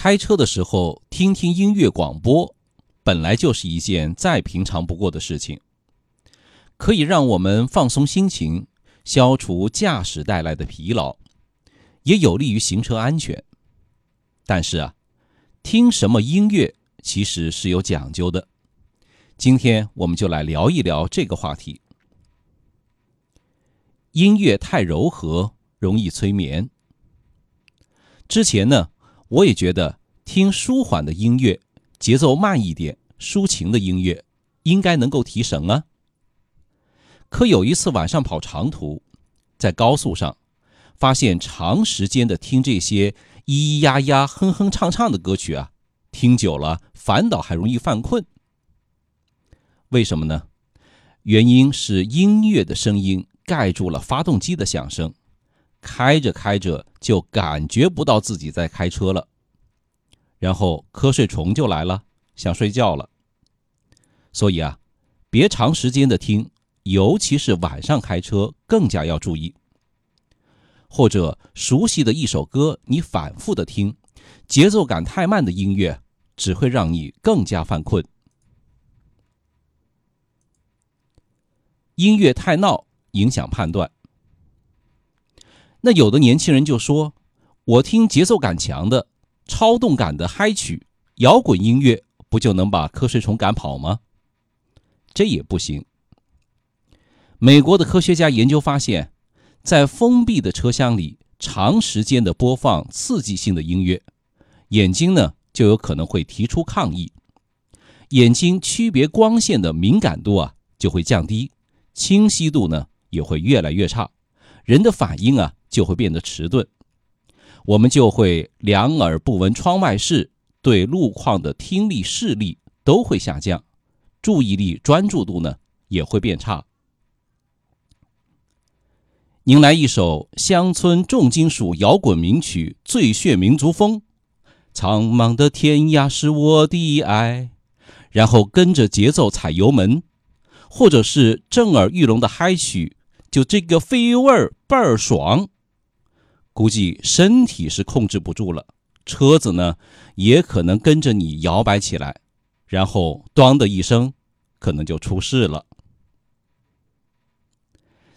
开车的时候听听音乐广播，本来就是一件再平常不过的事情，可以让我们放松心情，消除驾驶带来的疲劳，也有利于行车安全。但是啊，听什么音乐其实是有讲究的。今天我们就来聊一聊这个话题。音乐太柔和，容易催眠。之前呢，我也觉得听舒缓的音乐，节奏慢一点、抒情的音乐，应该能够提神啊。可有一次晚上跑长途，在高速上，发现长时间的听这些咿咿呀呀、哼哼唱唱的歌曲啊，听久了反倒还容易犯困。为什么呢？原因是音乐的声音盖住了发动机的响声，开着开着就感觉不到自己在开车了，然后瞌睡虫就来了，想睡觉了。所以啊，别长时间的听，尤其是晚上开车更加要注意。或者熟悉的一首歌，你反复的听，节奏感太慢的音乐只会让你更加犯困。音乐太闹，影响判断。那有的年轻人就说：“我听节奏感强的、超动感的嗨曲、摇滚音乐，不就能把瞌睡虫赶跑吗？”这也不行。美国的科学家研究发现，在封闭的车厢里长时间的播放刺激性的音乐，眼睛呢就有可能会提出抗议，眼睛区别光线的敏感度啊就会降低。清晰度呢也会越来越差，人的反应啊就会变得迟钝，我们就会两耳不闻窗外事，对路况的听力视力都会下降，注意力专注度呢也会变差。您来一首乡村重金属摇滚名曲《最炫民族风》，苍茫的天涯是我的爱，然后跟着节奏踩油门。或者是震耳欲聋的嗨曲，就这个飞味儿倍儿爽，估计身体是控制不住了，车子呢也可能跟着你摇摆起来，然后“咣”的一声，可能就出事了。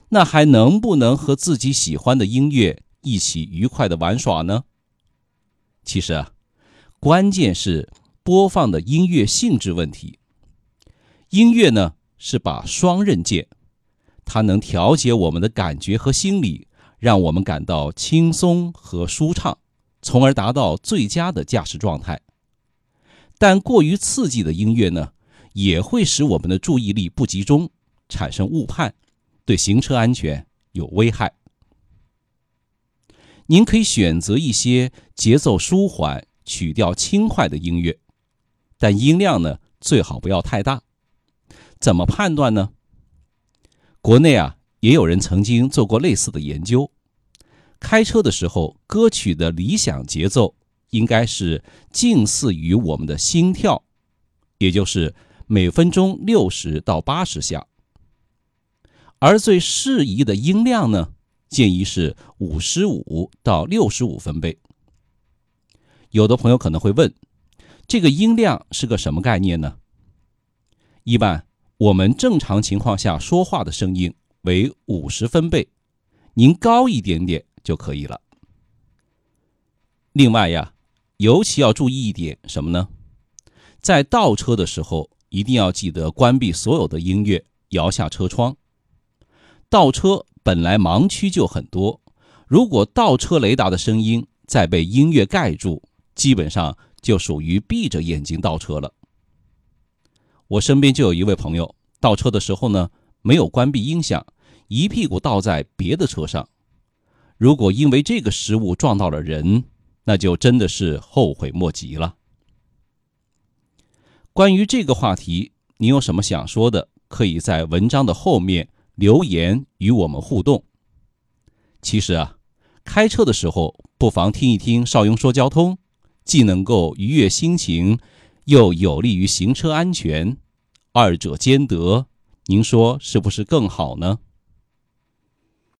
那还能不能和自己喜欢的音乐一起愉快的玩耍呢？其实啊，关键是播放的音乐性质问题。音乐呢？是把双刃剑，它能调节我们的感觉和心理，让我们感到轻松和舒畅，从而达到最佳的驾驶状态。但过于刺激的音乐呢，也会使我们的注意力不集中，产生误判，对行车安全有危害。您可以选择一些节奏舒缓、曲调轻快的音乐，但音量呢，最好不要太大。怎么判断呢？国内啊，也有人曾经做过类似的研究。开车的时候，歌曲的理想节奏应该是近似于我们的心跳，也就是每分钟六十到八十下。而最适宜的音量呢，建议是五十五到六十五分贝。有的朋友可能会问，这个音量是个什么概念呢？一般。我们正常情况下说话的声音为五十分贝，您高一点点就可以了。另外呀，尤其要注意一点什么呢？在倒车的时候，一定要记得关闭所有的音乐，摇下车窗。倒车本来盲区就很多，如果倒车雷达的声音再被音乐盖住，基本上就属于闭着眼睛倒车了。我身边就有一位朋友倒车的时候呢，没有关闭音响，一屁股倒在别的车上。如果因为这个失误撞到了人，那就真的是后悔莫及了。关于这个话题，你有什么想说的？可以在文章的后面留言与我们互动。其实啊，开车的时候不妨听一听邵雍说交通，既能够愉悦心情。又有利于行车安全，二者兼得，您说是不是更好呢？